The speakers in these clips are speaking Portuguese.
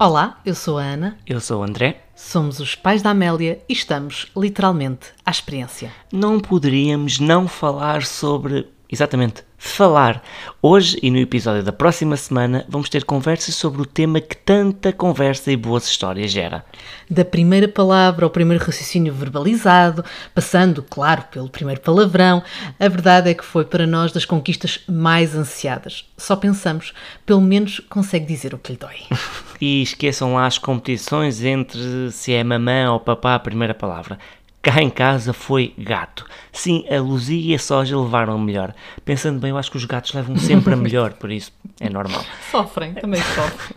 Olá, eu sou a Ana, Eu sou o André. somos os pais da Amélia e estamos, literalmente, à experiência. Não poderíamos não falar sobre. Exatamente, falar. Hoje e no episódio da próxima semana vamos ter conversas sobre o tema que tanta conversa e boas histórias gera. Da primeira palavra ao primeiro raciocínio verbalizado, passando, claro, pelo primeiro palavrão, a verdade é que foi para nós das conquistas mais ansiadas. Só pensamos, pelo menos consegue dizer o que lhe dói. E esqueçam lá as competições entre se é mamã ou papá a primeira palavra. Cá em casa foi gato. Sim, a Luzia e a Soja levaram a melhor. Pensando bem, eu acho que os gatos levam sempre a melhor, por isso é normal. Sofrem, também sofrem.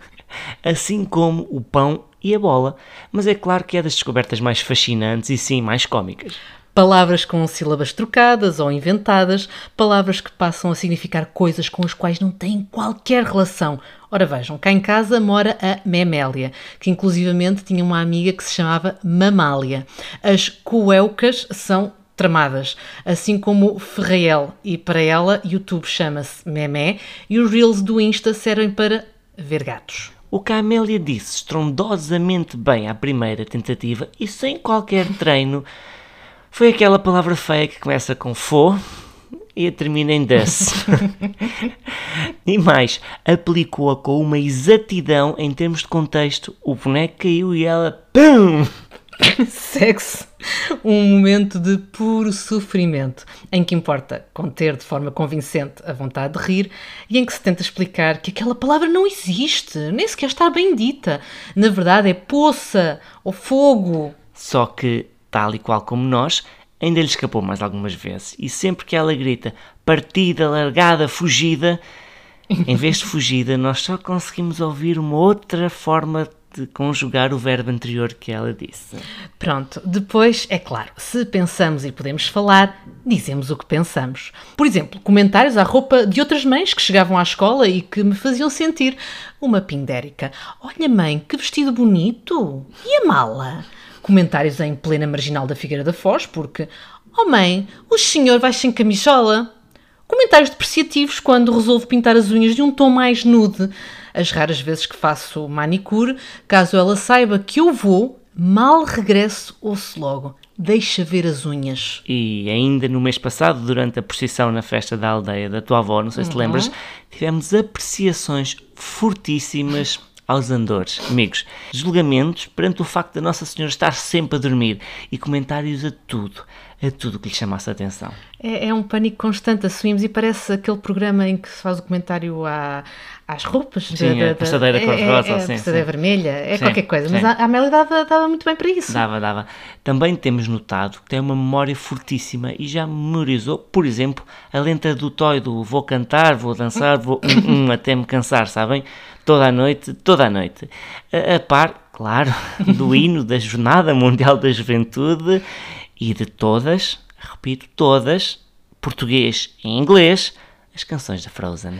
assim como o pão e a bola. Mas é claro que é das descobertas mais fascinantes e sim mais cómicas. Palavras com sílabas trocadas ou inventadas, palavras que passam a significar coisas com as quais não têm qualquer relação. Ora vejam, cá em casa mora a Memélia, que inclusivamente tinha uma amiga que se chamava Mamália. As cueucas são tramadas, assim como Ferrael, e para ela YouTube chama-se Memé e os Reels do Insta servem para ver gatos. O que a Amélia disse estrondosamente bem à primeira tentativa e sem qualquer treino foi aquela palavra feia que começa com fo e termina em des. e mais, aplicou-a com uma exatidão em termos de contexto. O boneco caiu e ela PUM! Sexo, um momento de puro sofrimento, em que importa conter de forma convincente a vontade de rir e em que se tenta explicar que aquela palavra não existe, nem sequer está bem dita. Na verdade é poça ou fogo. Só que, tal e qual como nós, ainda lhe escapou mais algumas vezes. E sempre que ela grita partida, largada, fugida, em vez de fugida, nós só conseguimos ouvir uma outra forma de conjugar o verbo anterior que ela disse. Pronto, depois, é claro, se pensamos e podemos falar, dizemos o que pensamos. Por exemplo, comentários à roupa de outras mães que chegavam à escola e que me faziam sentir uma pindérica. Olha, mãe, que vestido bonito! E a mala? Comentários em plena marginal da Figueira da Foz, porque, oh mãe, o senhor vai sem camisola? Comentários depreciativos quando resolvo pintar as unhas de um tom mais nude. As raras vezes que faço manicure, caso ela saiba que eu vou, mal regresso, ouço logo. Deixa ver as unhas. E ainda no mês passado, durante a procissão na festa da aldeia da tua avó, não sei se te lembras, tivemos apreciações fortíssimas aos andores. Amigos, julgamentos perante o facto da Nossa Senhora estar sempre a dormir e comentários a tudo, a tudo que lhe chamasse a atenção. É, é um pânico constante, assumimos, e parece aquele programa em que se faz o comentário à- às roupas. Sim, a passadeira é, cor-de-rosa, é, é, a passadeira vermelha, é Sim, qualquer coisa. Mas sim. a, a Amélia dava, dava muito bem para isso. Dava, dava. Também temos notado que tem uma memória fortíssima e já memorizou, por exemplo, a letra do toy do vou cantar, vou dançar, vou hum, hum, até me cansar, sabem? Toda a noite, toda a noite. A, a par, claro, do hino da Jornada Mundial da Juventude e de todas, repito, todas, português e inglês, as canções da Frozen.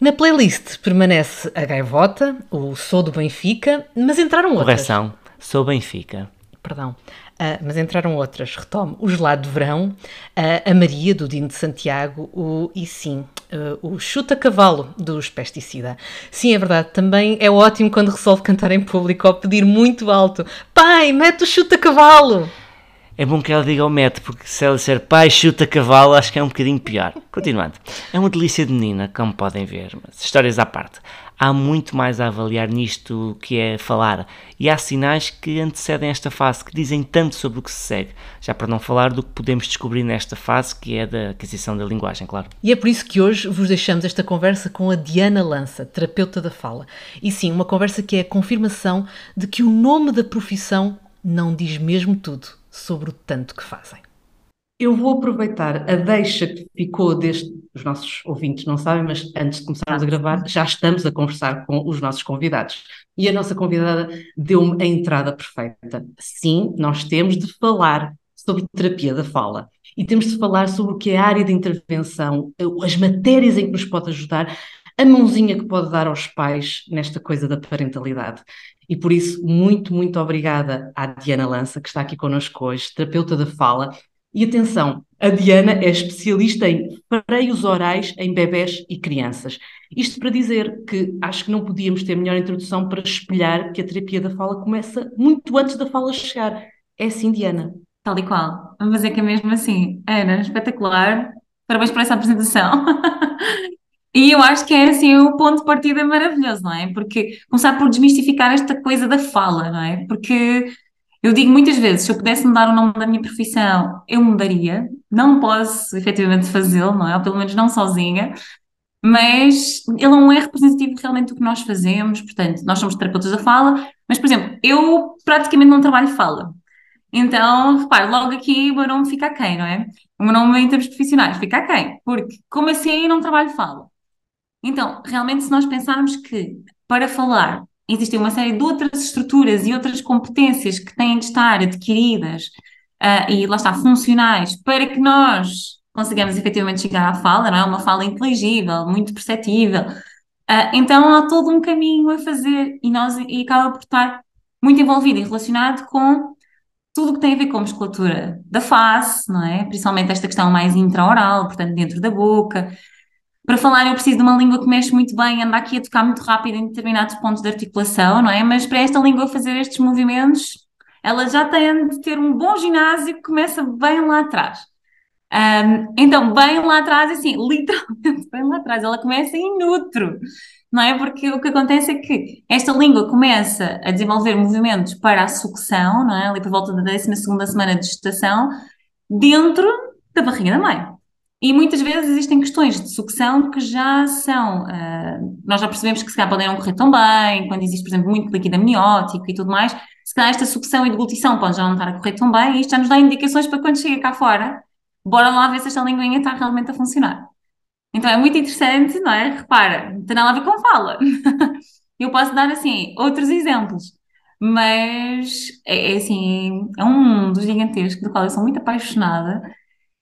Na playlist permanece a Gaivota, o Sou do Benfica, mas entraram outras. Correção, sou Benfica. Perdão. Ah, mas entraram outras. Retomo. O Gelado de Verão, ah, a Maria, do Dino de Santiago, o, e sim, ah, o Chuta Cavalo, dos Pesticida. Sim, é verdade. Também é ótimo quando resolve cantar em público ou pedir muito alto. Pai, mete o Chuta Cavalo! É bom que ela diga ao Matt, porque se ela disser pai chuta cavalo, acho que é um bocadinho pior. Continuando. É uma delícia de menina, como podem ver, mas histórias à parte. Há muito mais a avaliar nisto que é falar, e há sinais que antecedem esta fase, que dizem tanto sobre o que se segue, já para não falar do que podemos descobrir nesta fase, que é da aquisição da linguagem, claro. E é por isso que hoje vos deixamos esta conversa com a Diana Lança, terapeuta da fala. E sim, uma conversa que é a confirmação de que o nome da profissão não diz mesmo tudo sobre o tanto que fazem. Eu vou aproveitar a deixa que ficou deste. Os nossos ouvintes não sabem, mas antes de começarmos a gravar, já estamos a conversar com os nossos convidados. E a nossa convidada deu-me a entrada perfeita. Sim, nós temos de falar sobre terapia da fala. E temos de falar sobre o que é a área de intervenção, as matérias em que nos pode ajudar, a mãozinha que pode dar aos pais nesta coisa da parentalidade. E por isso, muito, muito obrigada à Diana Lança, que está aqui connosco hoje, terapeuta da fala, E atenção, a Diana é especialista em freios orais em bebés e crianças. Isto para dizer que acho que não podíamos ter melhor introdução para espelhar que a terapia da fala começa muito antes da fala chegar. É assim, Diana. Tal e qual. Vamos dizer que é mesmo assim. Ana, espetacular. Parabéns por essa apresentação. E eu acho que é assim o ponto de partida maravilhoso, não é? Porque começar por desmistificar esta coisa da fala, não é? Porque eu digo muitas vezes, se eu pudesse mudar o nome da minha profissão, eu mudaria. Não posso efetivamente fazê-lo, não é? Ou pelo menos não sozinha. Mas ele não é representativo realmente do que nós fazemos. Portanto, nós somos terapeutas da fala, mas, por exemplo, eu praticamente não trabalho fala. Então, repare, logo aqui o meu nome fica a quem, não é? O meu nome em termos profissionais fica a quem? Porque, como assim não trabalho fala? Então, realmente, se nós pensarmos que para falar existem uma série de outras estruturas e outras competências que têm de estar adquiridas uh, e lá está, funcionais, para que nós consigamos efetivamente chegar à fala, não é? Uma fala inteligível, muito perceptível. Uh, então há todo um caminho a fazer e, nós, e acaba por estar muito envolvido e relacionado com tudo o que tem a ver com a musculatura da face, não é? Principalmente esta questão mais intraoral, portanto, dentro da boca, para falar, eu preciso de uma língua que mexe muito bem, anda aqui a tocar muito rápido em determinados pontos de articulação, não é? Mas para esta língua fazer estes movimentos, ela já tem de ter um bom ginásio que começa bem lá atrás. Um, então, bem lá atrás, assim, literalmente bem lá atrás, ela começa em neutro, não é? Porque o que acontece é que esta língua começa a desenvolver movimentos para a sucção, não é? Ali por volta da 12 semana de gestação, dentro da barriga da mãe. E muitas vezes existem questões de sucção que já são, uh, nós já percebemos que se calhar podem não correr tão bem, quando existe, por exemplo, muito líquido amniótico e tudo mais, se calhar esta sucção e deglutição pode já não estar a correr tão bem, e isto já nos dá indicações para quando chega cá fora, bora lá ver se esta linguinha está realmente a funcionar. Então é muito interessante, não é? Repara, não tem nada a ver com fala. Eu posso dar, assim, outros exemplos, mas é, é assim, é um mundo gigantesco do qual eu sou muito apaixonada,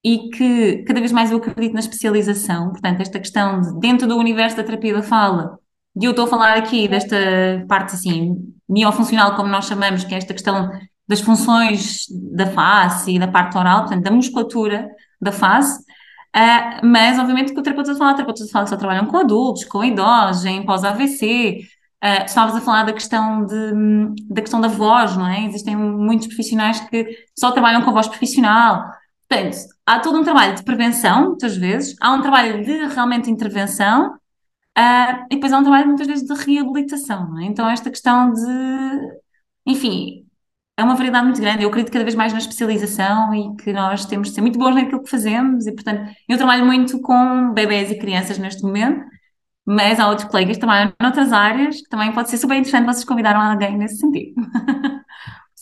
e que cada vez mais eu acredito na especialização, portanto, esta questão de dentro do universo da terapia da fala, e eu estou a falar aqui desta parte assim, miofuncional, como nós chamamos, que é esta questão das funções da face e da parte oral, portanto, da musculatura da face, uh, mas obviamente que o terapeuta de fala, terapeutas de fala só trabalham com adultos, com idosos, em pós-AVC, uh, ah, estavas a falar da questão, de, da questão da voz, não é? Existem muitos profissionais que só trabalham com a voz profissional, Portanto, há todo um trabalho de prevenção, muitas vezes, há um trabalho de realmente intervenção, uh, e depois há um trabalho muitas vezes de reabilitação, é? Então, esta questão de, enfim, é uma variedade muito grande. Eu acredito cada vez mais na especialização e que nós temos de ser muito bons naquilo que fazemos, e portanto, eu trabalho muito com bebés e crianças neste momento, mas há outros colegas que trabalham noutras áreas, que também pode ser super interessante vocês convidaram alguém nesse sentido.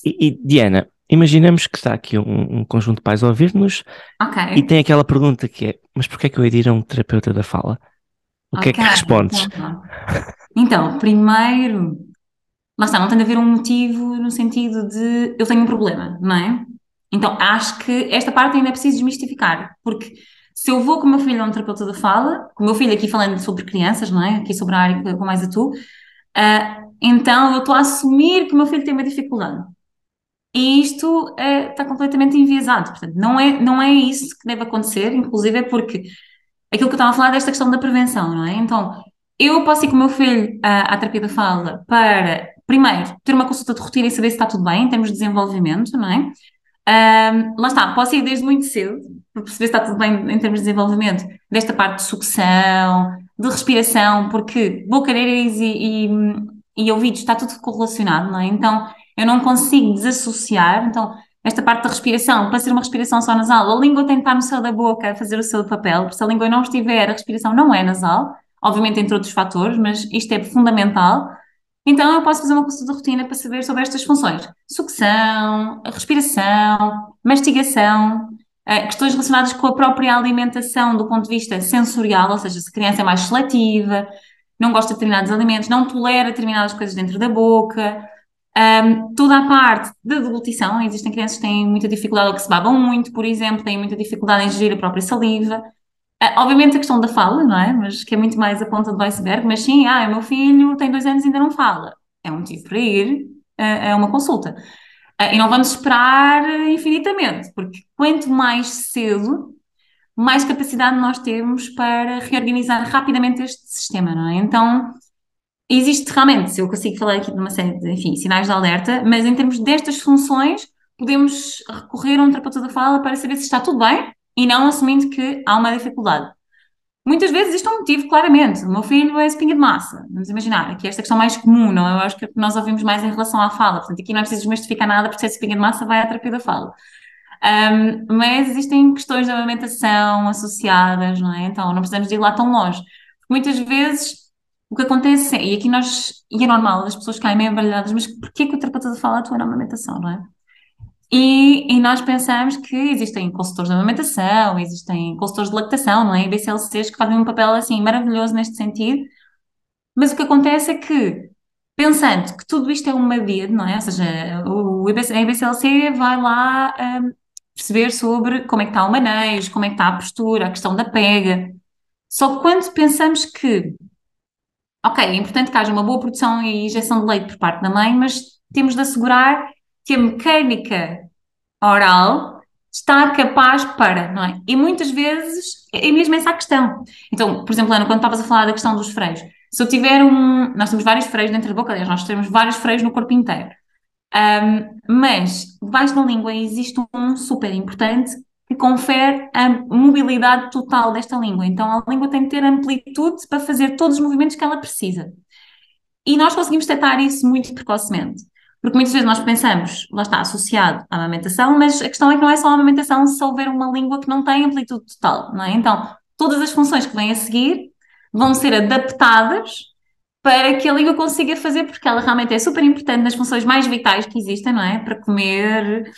E, e Diana, Imaginamos que está aqui um, um conjunto de pais a ouvir-nos okay. e tem aquela pergunta que é: mas porquê é que eu iria ir a um terapeuta da fala? O okay. que é que respondes? Então, então, primeiro, lá está, não tem de haver um motivo no sentido de eu tenho um problema, não é? Então, acho que esta parte ainda é preciso desmistificar, porque se eu vou com o meu filho a um terapeuta da fala, com o meu filho aqui falando sobre crianças, não é? Aqui sobre a área com mais a tu, uh, então eu estou a assumir que o meu filho tem uma dificuldade. E isto é, está completamente enviesado. Portanto, não é, não é isso que deve acontecer, inclusive é porque aquilo que eu estava a falar desta questão da prevenção, não é? Então, eu posso ir com o meu filho à, à terapia da fala para, primeiro, ter uma consulta de rotina e saber se está tudo bem em termos de desenvolvimento, não é? Um, lá está, posso ir desde muito cedo para perceber se está tudo bem em termos de desenvolvimento, desta parte de sucção, de respiração, porque boca, nariz e, e, e ouvidos está tudo correlacionado, não é? Então, eu não consigo desassociar, então esta parte da respiração, para ser uma respiração só nasal, a língua tem que estar no céu da boca a fazer o seu papel, se a língua não estiver, a respiração não é nasal, obviamente entre outros fatores, mas isto é fundamental. Então eu posso fazer uma consulta de rotina para saber sobre estas funções. Sucção, respiração, mastigação, eh, questões relacionadas com a própria alimentação do ponto de vista sensorial, ou seja, se a criança é mais seletiva, não gosta de determinados alimentos, não tolera determinadas coisas dentro da boca, um, toda a parte da deglutição, existem crianças que têm muita dificuldade ou que se babam muito, por exemplo, têm muita dificuldade em gerir a própria saliva. Uh, obviamente a questão da fala, não é? Mas que é muito mais a ponta do iceberg, mas sim, ah, o meu filho tem dois anos e ainda não fala. É um motivo para ir uh, a uma consulta. Uh, e não vamos esperar infinitamente, porque quanto mais cedo, mais capacidade nós temos para reorganizar rapidamente este sistema, não é? Então, existe realmente, eu consigo falar aqui de uma série de, enfim, sinais de alerta, mas em termos destas funções, podemos recorrer a um terapeuta da fala para saber se está tudo bem e não assumindo que há uma dificuldade. Muitas vezes isto é um motivo, claramente. O meu filho é espinha de massa. Vamos imaginar, aqui esta questão mais comum, não? É? Eu acho que nós ouvimos mais em relação à fala. Portanto, aqui não é preciso desmistificar nada, porque se é espinha de massa, vai à terapia da fala. Um, mas existem questões de amamentação associadas, não é? Então, não precisamos de ir lá tão longe. Muitas vezes o que acontece é, e aqui nós, e é normal, as pessoas caem meio embaralhadas, mas porquê que o terapeuta fala atua na amamentação, não é? E, e, nós pensamos que existem consultores de amamentação, existem consultores de lactação, não é? E BCLCs que fazem um papel assim maravilhoso neste sentido, mas o que acontece é que, pensando que tudo isto é uma rede, não é? Ou seja, o a IBCLC vai lá um, perceber sobre como é que está o manejo, como é que está a postura, a questão da pega. Só que quando pensamos que ok, é importante que haja uma boa produção e injeção de leite por parte da mãe, mas temos de assegurar que a mecânica oral está capaz para, não é? E muitas vezes é mesmo essa a questão. Então, por exemplo, Ana, quando estavas a falar da questão dos freios, se eu tiver um. Nós temos vários freios dentro da boca, aliás, nós temos vários freios no corpo inteiro. Um, mas debaixo da língua existe um super importante que confere a mobilidade total desta língua. Então, a língua tem que ter amplitude para fazer todos os movimentos que ela precisa. E nós conseguimos detectar isso muito precocemente. Porque muitas vezes nós pensamos, lá está, associado à amamentação, mas a questão é que não é só a amamentação se houver uma língua que não tem amplitude total, não é? Então, todas as funções que vêm a seguir vão ser adaptadas para que a língua consiga fazer, porque ela realmente é super importante nas funções mais vitais que existem, não é? Para comer,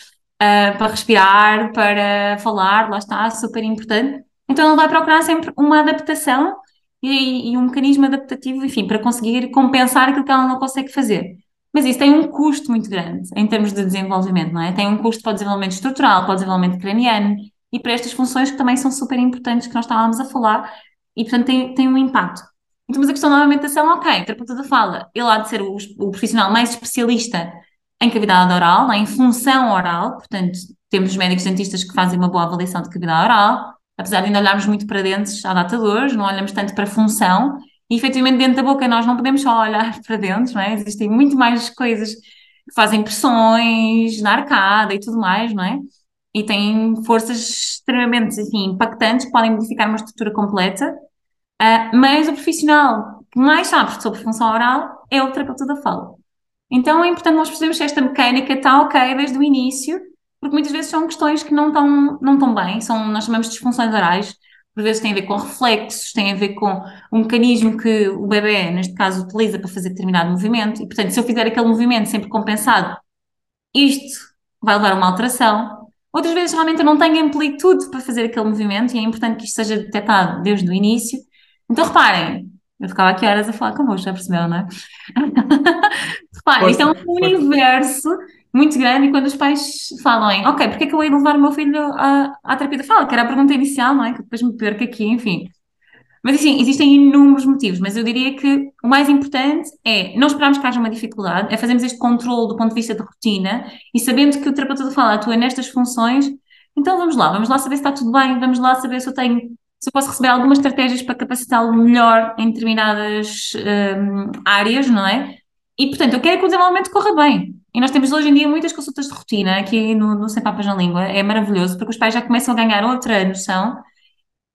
uh, para respirar, para falar, lá está, super importante. Então ele vai procurar sempre uma adaptação e, e, um mecanismo adaptativo, enfim, para conseguir compensar aquilo que ela não consegue fazer. Mas isso tem um custo muito grande em termos de desenvolvimento, não é? Tem um custo para o desenvolvimento estrutural, para o desenvolvimento craniano e para estas funções que também são super importantes que nós estávamos a falar e, portanto, tem, tem um impacto. Então, mas a questão da alimentação, ok, o terapeuta da fala, ele há de ser o, o profissional mais especialista em cavidade oral, em função oral, portanto, temos os médicos dentistas que fazem uma boa avaliação de cavidade oral, apesar de ainda olharmos muito para dentes à data de hoje, não olhamos tanto para função, e efetivamente dentro da boca nós não podemos só olhar para dentro, não é? Existem muito mais coisas que fazem pressões na arcada e tudo mais, não é? E têm forças extremamente, enfim, impactantes que podem modificar uma estrutura completa, uh, mas o profissional que mais sabe sobre função oral é o terapeuta da fala. Então é importante nós percebermos se esta mecânica está ok desde o início, porque muitas vezes são questões que não estão, não estão bem, são, nós chamamos de disfunções orais, por vezes têm a ver com reflexos, têm a ver com um mecanismo que o bebê, neste caso, utiliza para fazer determinado movimento, e portanto, se eu fizer aquele movimento sempre compensado, isto vai levar a uma alteração. Outras vezes realmente eu não tenho amplitude para fazer aquele movimento e é importante que isto seja detectado desde o início. Então reparem, eu ficava aqui horas a falar convosco, já perceberam, não é? Repara, isto é um universo muito grande e quando os pais falam em, ok, porque é que eu ia levar o meu filho à, à terapia da fala? Que era a pergunta inicial, não é? Que depois me perco aqui, enfim. Mas assim, existem inúmeros motivos, mas eu diria que o mais importante é não esperarmos que haja uma dificuldade, é fazermos este controle do ponto de vista de rotina e sabendo que o terapeuta da fala atua nestas funções, então vamos lá, vamos lá saber se está tudo bem, vamos lá saber se eu tenho se eu posso receber algumas estratégias para capacitá-lo melhor em determinadas um, áreas, não é? E, portanto, eu quero que o desenvolvimento corra bem. E nós temos hoje em dia muitas consultas de rotina aqui no, no Sem Papas na Língua. É maravilhoso, porque os pais já começam a ganhar outra noção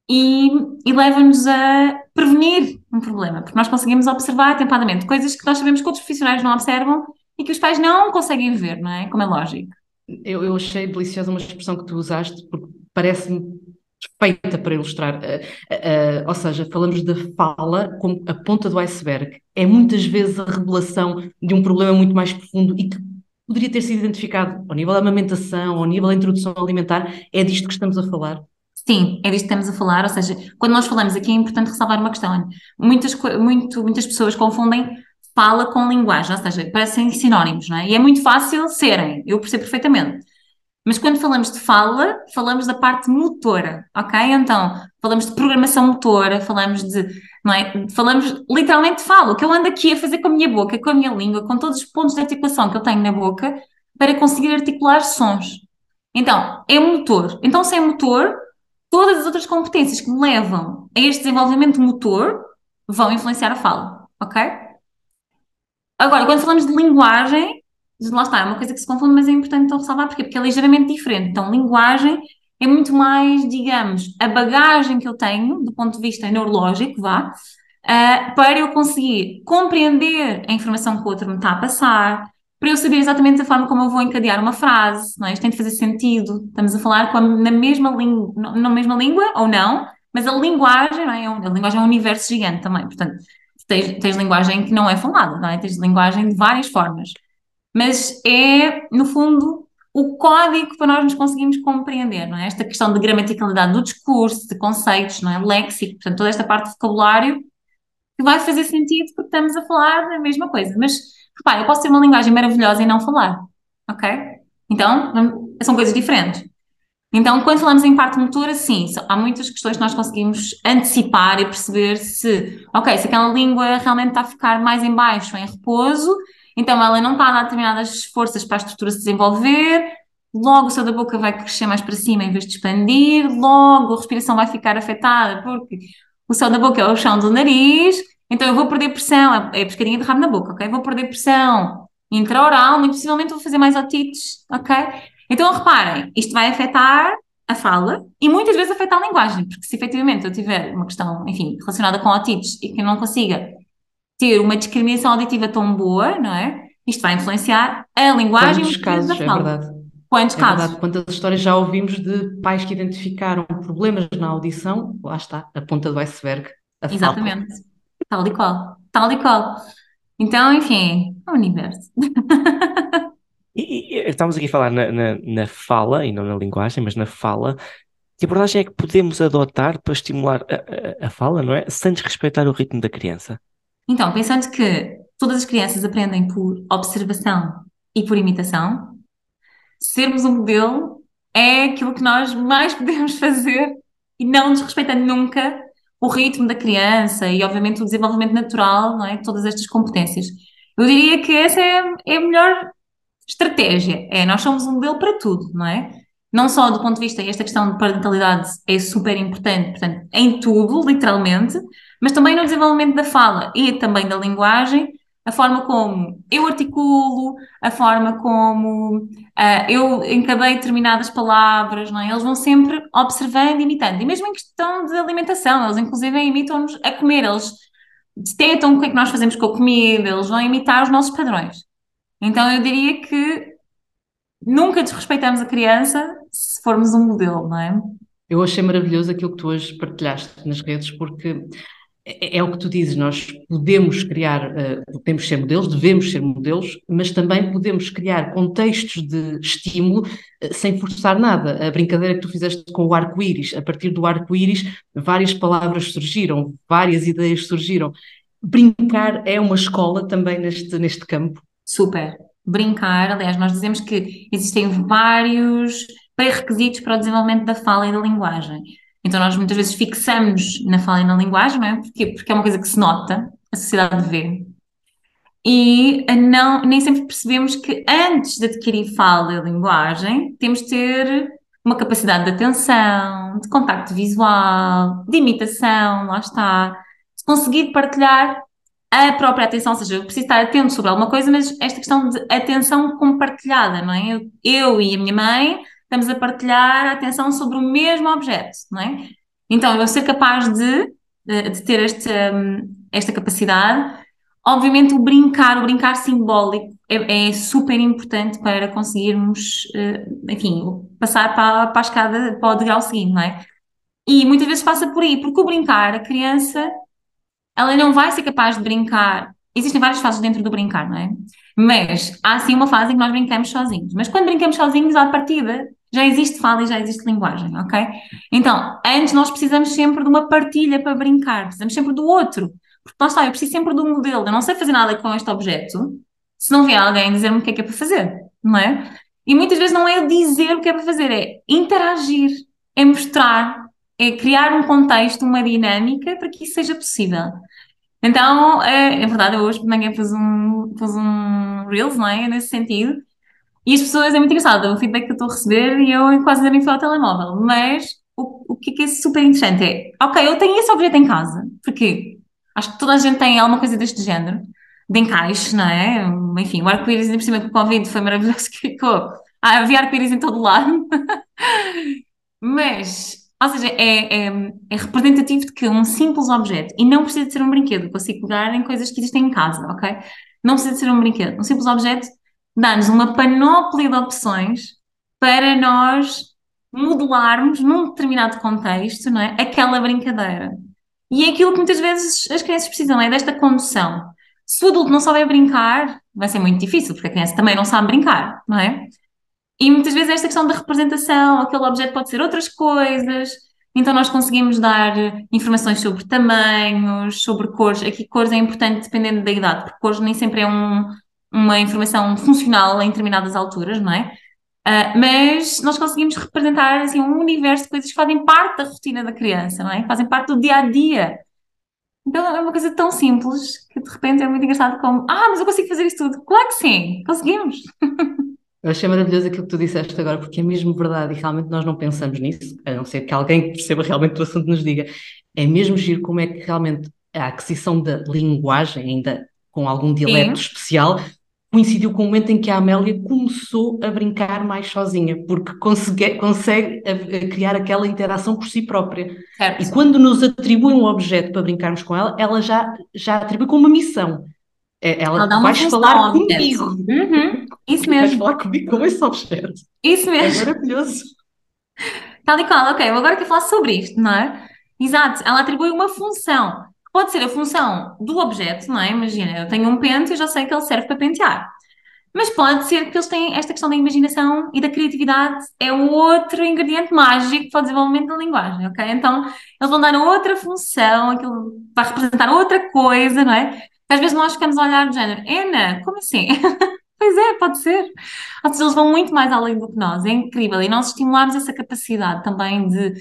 e, e leva-nos a prevenir um problema, porque nós conseguimos observar atempadamente coisas que nós sabemos que outros profissionais não observam e que os pais não conseguem ver, não é? Como é lógico. Eu, eu achei deliciosa uma expressão que tu usaste, porque parece-me perfeita para ilustrar. Uh, uh, ou seja, falamos da fala como a ponta do iceberg. É muitas vezes a revelação de um problema muito mais profundo e que poderia ter sido identificado ao nível da amamentação, ao nível da introdução alimentar. É disto que estamos a falar. Sim, é disto que estamos a falar. Ou seja, quando nós falamos aqui é importante ressalvar uma questão. Muitas, muito, muitas pessoas confundem fala com linguagem, ou seja, parecem sinónimos, não é? E é muito fácil serem, eu percebo perfeitamente. Mas quando falamos de fala, falamos da parte motora, ok? Então, falamos de programação motora, falamos de, não é? Falamos literalmente de fala. O que eu ando aqui a fazer com a minha boca, com a minha língua, com todos os pontos de articulação que eu tenho na boca, para conseguir articular sons. Então, é motor. Então, sem motor, todas as outras competências que me levam a este desenvolvimento motor vão influenciar a fala, ok? Agora, quando falamos de linguagem, lá está, é uma coisa que se confunde, mas é importante então ressalvar porque, é ligeiramente diferente. Então, linguagem é muito mais, digamos, a bagagem que eu tenho do ponto de vista neurológico, vá, uh, para eu conseguir compreender a informação que o outro me está a passar, para eu saber exatamente a forma como eu vou encadear uma frase, não é? Isto tem de fazer sentido. Estamos a falar a, na, mesma língua, na mesma língua ou não, mas a linguagem, não é? A linguagem é um universo gigante também, portanto, tens, tens linguagem que não é falada, não é? Tens linguagem de várias formas. Mas é, no fundo, o código para nós nos conseguimos compreender, não é? Esta questão de gramaticalidade do discurso, de conceitos, não é? Léxico, portanto, toda esta parte de vocabulário que vai fazer sentido porque estamos a falar da mesma coisa. Mas, repare, eu posso ter uma linguagem maravilhosa e não falar, ok? Então, são coisas diferentes. Então, quando falamos em parte motora, sim, há muitas questões que nós conseguimos antecipar e perceber se, ok, se aquela língua realmente está a ficar mais em baixo, em repouso, então ela não está a dar determinadas forças para a estrutura se desenvolver, logo o céu da boca vai crescer mais para cima em vez de expandir, logo a respiração vai ficar afetada porque o céu da boca é o chão do nariz, então eu vou perder pressão, é, é pescadinha de rabo na boca, ok? Vou perder pressão intraoral, muito possivelmente vou fazer mais otites, ok? Então reparem, isto vai afetar a fala e muitas vezes afetar a linguagem, porque se efetivamente eu tiver uma questão, enfim, relacionada com otites e que eu não consiga ter uma discriminação auditiva tão boa, não é? Isto vai influenciar a linguagem Quantos casos. É verdade. Quantos é casos? Verdade. Quantas histórias já ouvimos de pais que identificaram problemas na audição, lá está, a ponta do iceberg. Exatamente. Tal e qual. Tal e qual. Então, enfim, é o universo. E, e, estamos aqui a falar na, na, na, fala, e não na linguagem, mas na fala. Que abordagem é que podemos adotar para estimular a, a, a fala, não é? Sem desrespeitar o ritmo da criança? Então, pensando que todas as crianças aprendem por observação e por imitação, sermos um modelo é aquilo que nós mais podemos fazer e não desrespeitando nunca o ritmo da criança e, obviamente, o desenvolvimento natural, não é? Todas estas competências. Eu diria que essa é, é a melhor estratégia. É, nós somos um modelo para tudo, não é? Não só do ponto de vista, esta questão de parentalidade é super importante, portanto, em tudo, literalmente, mas também no desenvolvimento da fala e também da linguagem, a forma como eu articulo, a forma como uh, eu encabei determinadas palavras, não é? Eles vão sempre observando e imitando. E mesmo em questão de alimentação, eles inclusive imitam-nos a comer, eles detectam o que é que nós fazemos com a comida, eles vão imitar os nossos padrões. Então eu diria que nunca desrespeitamos a criança se formos um modelo, não é? Eu achei maravilhoso aquilo que tu hoje partilhaste nas redes, porque é, é, o que tu dizes, nós podemos criar, uh, podemos ser modelos, devemos ser modelos, mas também podemos criar contextos de estímulo uh, sem forçar nada. A brincadeira que tu fizeste com o arco-íris, a partir do arco-íris, várias palavras surgiram, várias ideias surgiram. Brincar é uma escola também neste, neste campo. Super. Brincar, aliás, nós dizemos que existem vários pré-requisitos para o desenvolvimento da fala e da linguagem. Então nós muitas vezes fixamos na fala e na linguagem, não é? Porquê? Porque é uma coisa que se nota, a sociedade vê. E não, nem sempre percebemos que antes de adquirir fala e linguagem, temos de ter uma capacidade de atenção, de contacto visual, de imitação, lá está, de conseguir partilhar a própria atenção, ou seja, eu preciso estar atento sobre alguma coisa, mas esta questão de atenção compartilhada, não é? Eu, eu e a minha mãe estamos a partilhar a atenção sobre o mesmo objeto, não é? Então, eu ser capaz de, de ter esta, esta capacidade, obviamente o brincar, o brincar simbólico é, é super importante para conseguirmos, eh, enfim, passar para, para a escada, para o degrau seguinte, não é? E muitas vezes passa por aí, porque o brincar, a criança, ela não vai ser capaz de brincar. Existem várias fases dentro do brincar, não é? Mas há sim uma fase em que nós brincamos sozinhos. Mas quando brincamos sozinhos, à partida, já existe fala e já existe linguagem, ok? Então, antes nós precisamos sempre de uma partilha para brincar, precisamos sempre do outro. Porque lá está, eu preciso sempre do modelo. Eu não sei fazer nada com este objeto se não vier alguém dizer-me o que é que é para fazer, não é? E muitas vezes não é dizer o que é para fazer, é interagir, é mostrar, é criar um contexto, uma dinâmica para que isso seja possível. Então, é, é verdade, eu hoje de manhã pus um, pus um Reels, não é? Nesse sentido, E as pessoas, é muito engraçado, o feedback que eu estou a receber e eu quase nem fui ao telemóvel. Mas o, o que é, que é super interessante é, ok, eu tenho esse objeto em casa, porque acho que toda a gente tem alguma coisa deste género, de encaixe, não é? Enfim, o arco-íris, por cima com o Covid, foi maravilhoso que ficou. Ah, havia arco-íris em todo lado. Mas, ou seja, é, é, é, representativo de que um simples objeto, e não precisa de ser um brinquedo, consigo pegar em coisas que existem em casa, ok? Não precisa de ser um brinquedo. Um simples objeto dá-nos uma panóplia de opções para nós modelarmos num determinado contexto, não é? Aquela brincadeira. E é aquilo que muitas vezes as crianças precisam, é desta condução. Se o adulto não souber brincar, vai ser muito difícil, porque a criança também não sabe brincar, não é? E muitas vezes esta questão da representação, aquele objeto pode ser outras coisas, então nós conseguimos dar informações sobre tamanhos, sobre cores. Aqui cores é importante dependendo da idade, porque cores nem sempre é um, uma informação funcional em determinadas alturas, não é? Uh, mas nós conseguimos representar assim, um universo de coisas que fazem parte da rotina da criança, não é? Fazem parte do dia a dia. Então é uma coisa tão simples que de repente é muito engraçado como, ah, mas eu consigo fazer isso tudo. Claro que sim, conseguimos. Eu achei maravilhoso aquilo que tu disseste agora, porque é mesmo verdade e realmente nós não pensamos nisso, a não ser que alguém que perceba realmente o assunto nos diga. É mesmo giro como é que realmente a aquisição da linguagem, ainda com algum dialeto Sim. especial, coincidiu com o momento em que a Amélia começou a brincar mais sozinha, porque consegue, consegue criar aquela interação por si própria. Certo. E quando nos atribui um objeto para brincarmos com ela, ela já, já atribui como uma missão. É, ela, ela vais falar comigo. Uhum. Isso mesmo. Vais falar comigo com esse objeto. Isso mesmo. É maravilhoso. Tal e qual, ok. Agora quero falar sobre isto, não é? Exato. Ela atribui uma função. Pode ser a função do objeto, não é? Imagina, eu tenho um pente e já sei que ele serve para pentear. Mas pode ser que eles têm esta questão da imaginação e da criatividade, é outro ingrediente mágico para o desenvolvimento da linguagem, ok? Então, eles vão dar outra função, aquilo vai representar outra coisa, não é? Às vezes nós ficamos a olhar do género, Ana, como assim? pois é, pode ser. Ou seja, eles vão muito mais além do que nós, é incrível. E nós estimulamos essa capacidade também de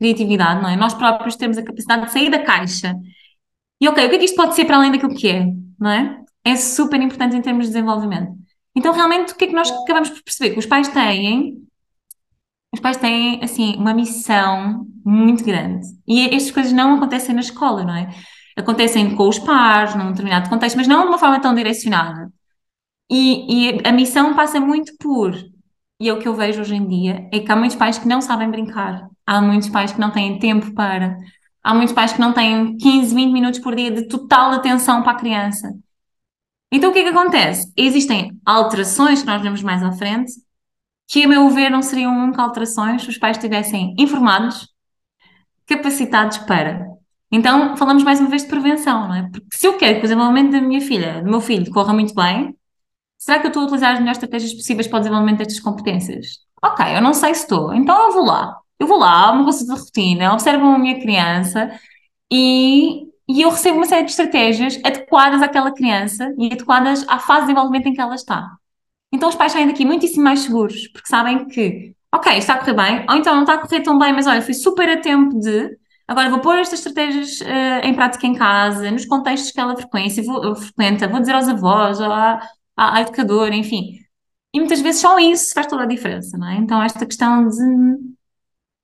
criatividade, não é? Nós próprios temos a capacidade de sair da caixa e ok, o que é que isto pode ser para além daquilo que é, não é? É super importante em termos de desenvolvimento. Então, realmente, o que é que nós acabamos por perceber? Que os pais têm, os pais têm, assim, uma missão muito grande. E estas coisas não acontecem na escola, não é? Acontecem com os pares, num determinado contexto, mas não de uma forma tão direcionada. E, e a missão passa muito por, e é o que eu vejo hoje em dia, é que há muitos pais que não sabem brincar. Há muitos pais que não têm tempo para Há muitos pais que não têm 15, 20 minutos por dia de total atenção para a criança. Então o que é que acontece? Existem alterações que nós vemos mais à frente, que a meu ver não seriam nunca alterações se os pais estivessem informados, capacitados para. Então falamos mais uma vez de prevenção, não é? Porque se eu quero que o desenvolvimento da minha filha, do meu filho, corra muito bem, será que eu estou a utilizar as melhores estratégias possíveis para o desenvolvimento destas competências? Ok, eu não sei se estou, então eu vou lá. Eu vou lá, uma coisa de rotina, observo a minha criança e, e eu recebo uma série de estratégias adequadas àquela criança e adequadas à fase de desenvolvimento em que ela está. Então os pais saem daqui muitíssimo mais seguros, porque sabem que, ok, está a correr bem, ou então não está a correr tão bem, mas olha, fui super a tempo de. Agora vou pôr estas estratégias uh, em prática em casa, nos contextos que ela frequência, vou, frequenta, vou dizer aos avós, à, à, à educadora, enfim. E muitas vezes só isso faz toda a diferença, não é? Então esta questão de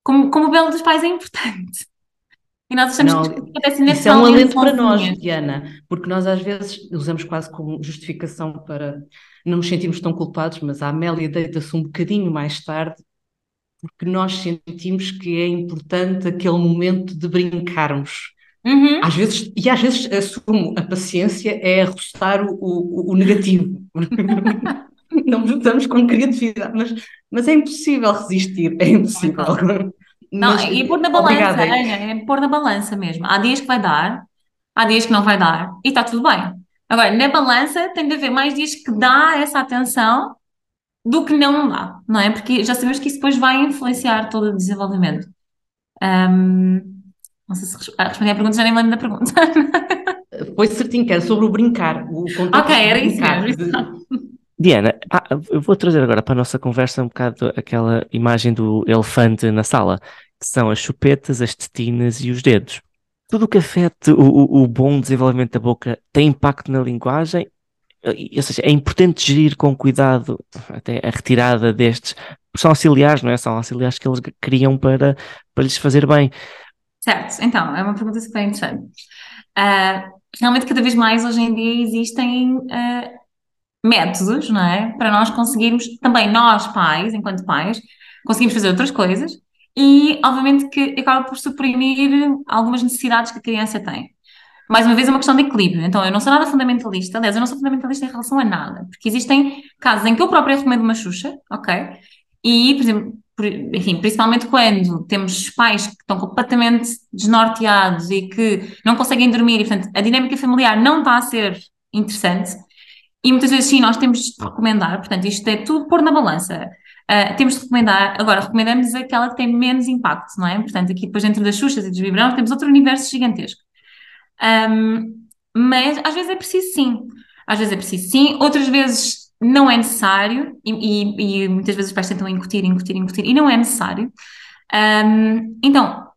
como, como o belo dos pais é importante. E nós achamos não, que acontece Isso é um alento para nós, Diana, porque nós às vezes usamos quase como justificação para não nos sentirmos tão culpados, mas a Amélia deita-se um bocadinho mais tarde porque nós sentimos que é importante aquele momento de brincarmos. Uhum. Às vezes, e às vezes assumo a paciência é arrostar o, o, o negativo. não estamos com criatividade, mas, mas é impossível resistir, é impossível. Não, mas, e pôr na balança, é, é pôr na balança mesmo. Há dias que vai dar, há dias que não vai dar, e está tudo bem. Agora, na balança tem de haver mais dias que dá essa atenção do que não dá, não é? Porque já sabemos que isso depois vai influenciar todo o desenvolvimento. Um, não sei se ah, respondi à pergunta, já nem lembro da pergunta. Foi certinho, que era sobre o brincar. O ok, era isso mesmo. Diana, ah, eu vou trazer agora para a nossa conversa um bocado aquela imagem do elefante na sala, que são as chupetas, as tetinas e os dedos. Tudo o que afeta o, o, bom desenvolvimento da boca tem impacto na linguagem? ou seja, é importante gerir com cuidado até a retirada destes, são auxiliares, não é? São auxiliares que eles criam para, para lhes fazer bem. Certo, então, é uma pergunta super interessante. Uh, realmente, cada vez mais hoje em dia existem uh, métodos, não é? Para nós conseguirmos, também nós pais, enquanto pais, conseguimos fazer outras coisas e, obviamente, que acaba por suprimir algumas necessidades que a criança tem. Mais uma vez, é uma questão de equilíbrio. Então, eu não sou nada fundamentalista, aliás, eu não sou fundamentalista em relação a nada, porque existem casos em que eu própria recomendo uma Xuxa, ok? E, por exemplo, enfim, principalmente quando temos pais que estão completamente desnorteados e que não conseguem dormir, e portanto a dinâmica familiar não está a ser interessante, e muitas vezes sim, nós temos de recomendar, portanto, isto é tudo pôr na balança. Uh, temos de recomendar, agora recomendamos aquela que tem menos impacto, não é? Portanto, aqui depois dentro das Xuxas e dos Vibrão temos outro universo gigantesco. Um, mas às vezes é preciso sim, às vezes é preciso sim, outras vezes não é necessário, e, e, e muitas vezes os pais tentam incutir, incutir, incutir, e não é necessário. Um, então,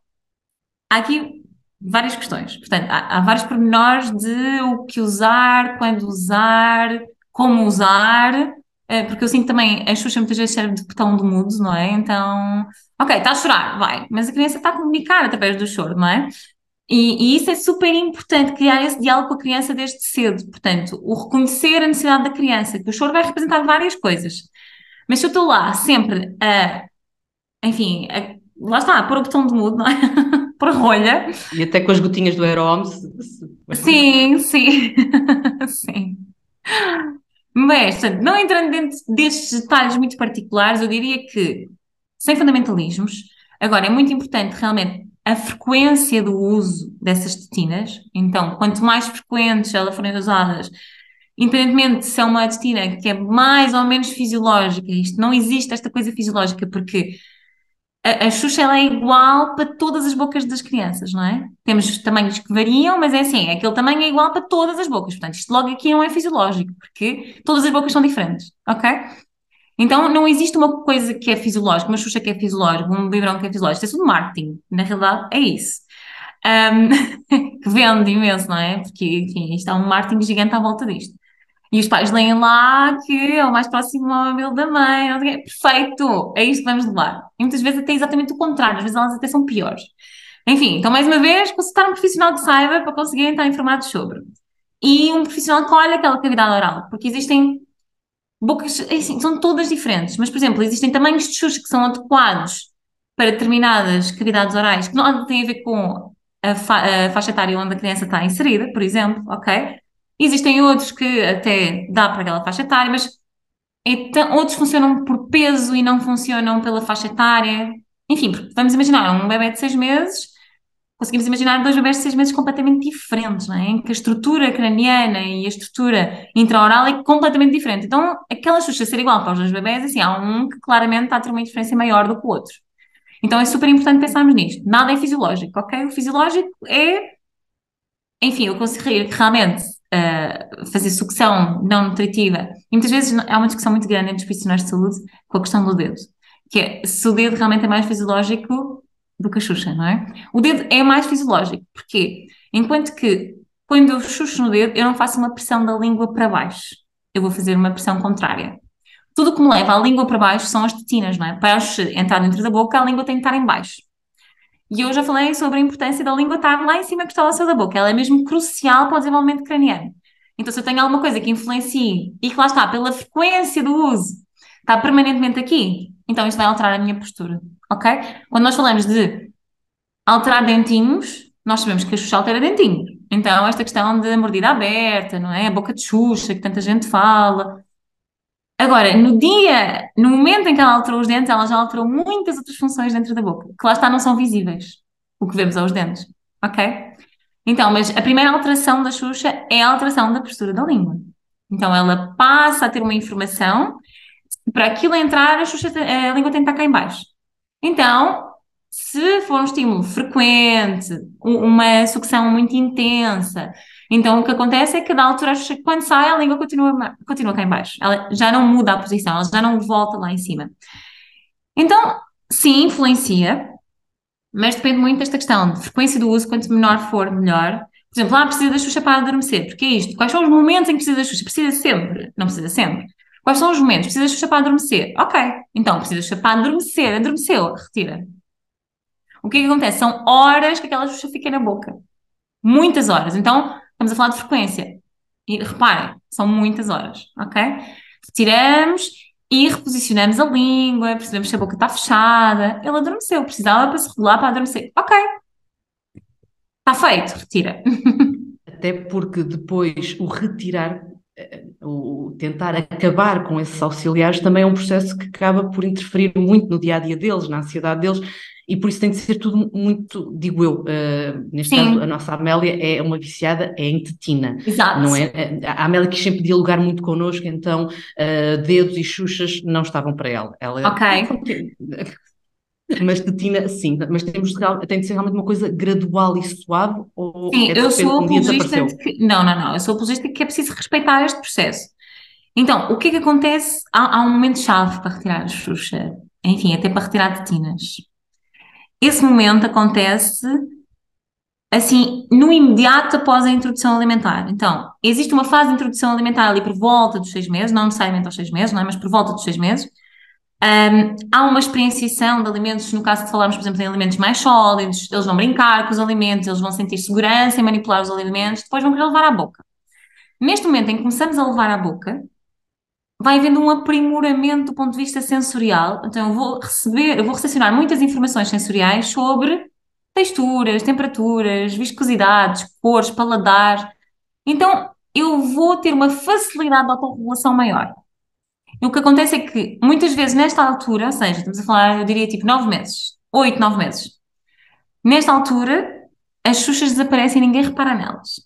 há aqui várias questões. Portanto, há, há, vários pormenores de o que usar, quando usar, como usar, eh, porque eu sinto também, a Xuxa muitas vezes serve de botão de mudo, não é? Então, ok, está a chorar, vai, mas a criança está a comunicar através do choro, não é? E, e, isso é super importante, criar esse diálogo com a criança desde cedo. Portanto, o reconhecer a necessidade da criança, que o choro vai representar várias coisas. Mas se eu estou lá sempre a, enfim, a, lá está, a pôr o botão de mudo, não é? por rolha. E até com as gotinhas do Aeromes. Sim, sim, sim. Mas, portanto, não entrando dentro destes detalhes muito particulares, eu diria que, sem fundamentalismos, agora é muito importante realmente a frequência do uso dessas tetinas. Então, quanto mais frequentes elas forem usadas, independentemente se é uma tetina que é mais ou menos fisiológica, isto não existe esta coisa fisiológica, porque a, Xuxa ela é igual para todas as bocas das crianças, não é? Temos tamanhos que variam, mas é assim, aquele tamanho é igual para todas as bocas. Portanto, isto logo aqui não é fisiológico, porque todas as bocas são diferentes, ok? Então, não existe uma coisa que é fisiológica, uma Xuxa que é fisiológica, um biberão que é fisiológico. Isso é tudo marketing. Na realidade, é isso. Um, que vende imenso, não é? Porque, enfim, isto é um marketing gigante à volta disto. E os pais leem lá que é o mais próximo ao mamilo da mãe. Perfeito! É isto que vamos levar. E muitas vezes até exatamente o contrário. Às vezes elas até são piores. Enfim, então, mais uma vez, consultar um profissional que saiba para conseguirem estar informados sobre. E um profissional que olha aquela cavidade oral. Porque existem bocas, é assim, são todas diferentes, mas, por exemplo, existem tamanhos de xuxa que são adequados para determinadas cavidades orais que não têm a ver com a, fa a faixa etária onde a criança está inserida, por exemplo, ok? Existem outros que até dá para aquela faixa etária, mas então, outros funcionam por peso e não funcionam pela faixa etária. Enfim, vamos imaginar um bebê de seis meses conseguimos imaginar dois bebés de seis meses completamente diferentes, não é? Em que a estrutura craniana e a estrutura intraoral é completamente diferente. Então, aquela Xuxa ser igual para os dois bebés, assim, há um que claramente está a ter uma diferença maior do que o outro. Então, é super importante pensarmos nisto. Nada é fisiológico, ok? O fisiológico é, enfim, eu conseguir realmente fazer sucção não nutritiva. E muitas vezes há uma discussão muito grande entre os profissionais de saúde com a questão do dedo. Que é, se o dedo realmente é mais fisiológico, do que a Xuxa, não é? O dedo é mais fisiológico, porque enquanto que quando eu xuxo no dedo, eu não faço uma pressão da língua para baixo, eu vou fazer uma pressão contrária. Tudo que me leva a língua para baixo são as tetinas, não é? Para entrar dentro da boca, a língua tem que estar em baixo. E eu já falei sobre a importância da língua estar lá em cima que está céu da boca. Ela é mesmo crucial para o desenvolvimento craniano. Então, se eu tenho alguma coisa que influencie e que lá está, pela frequência do uso, está permanentemente aqui, então isto vai alterar a minha postura ok? Quando nós falamos de alterar dentinhos, nós sabemos que a Xuxa altera dentinhos. Então, esta questão de mordida aberta, não é? A boca de Xuxa, que tanta gente fala. Agora, no dia, no momento em que ela alterou os dentes, ela já alterou muitas outras funções dentro da boca, que lá está, não são visíveis. O que vemos aos dentes, ok? Então, mas a primeira alteração da Xuxa é a alteração da postura da língua. Então, ela passa a ter uma informação, para aquilo entrar, a, Xuxa, a língua tem que estar cá em baixo. Então, se for um estímulo frequente, uma sucção muito intensa, então o que acontece é que da altura, quando sai, a língua continua, continua cá em baixo. Ela já não muda a posição, ela já não volta lá em cima. Então, sim, influencia, mas depende muito desta questão de frequência do uso, quanto menor for, melhor. Por exemplo, ah, precisa da Xuxa para adormecer. Porque é isto. Quais são os momentos em que precisa da Xuxa? Precisa sempre. Não precisa sempre. Quais são os momentos? Precisa da Xuxa para adormecer. Ok. Então, precisa da Xuxa para adormecer. Adormeceu. Retira. O que que acontece? São horas que aquela Xuxa fica na boca. Muitas horas. Então, estamos a falar de frequência. E reparem, são muitas horas. Ok? Retiramos e reposicionamos a língua, percebemos se a boca está fechada. Ele adormeceu, precisava para se regular para adormecer. Ok, está feito, retira. Até porque depois o retirar, eh, o tentar acabar com esses auxiliares também é um processo que acaba por interferir muito no dia a dia deles, na ansiedade deles e por isso tem de ser tudo muito, digo eu, uh, neste Sim. caso a nossa Amélia é uma viciada, é em tetina. Exato. Não é? A Amélia quis sempre dialogar muito connosco, então uh, dedos e xuxas não estavam para ela. ela ok. Mas tetina, sim, mas temos, tem de ser realmente uma coisa gradual e suave? Ou sim, é eu sou apologista um de que, não, não, não, eu sou apologista que é preciso respeitar este processo. Então, o que é que acontece? Há, há um momento-chave para retirar a xuxa, enfim, até para retirar tetinas. Esse momento acontece assim, no imediato após a introdução alimentar. Então, existe uma fase de introdução alimentar ali por volta dos seis meses, não necessariamente aos seis meses, não é? mas por volta dos seis meses. Um, há uma experienciação de alimentos, no caso de falarmos, por exemplo, em alimentos mais sólidos, eles vão brincar com os alimentos, eles vão sentir segurança em manipular os alimentos, depois vão querer levar à boca. Neste momento em que começamos a levar à boca, vai havendo um aprimoramento do ponto de vista sensorial. Então, eu vou receber, eu vou recepcionar muitas informações sensoriais sobre texturas, temperaturas, viscosidades, cores, paladar. Então, eu vou ter uma facilidade de autorregulação maior. E o que acontece é que, muitas vezes, nesta altura, ou seja, estamos a falar, eu diria tipo nove meses, oito, nove meses, nesta altura, as xuxas desaparecem e ninguém repara nelas.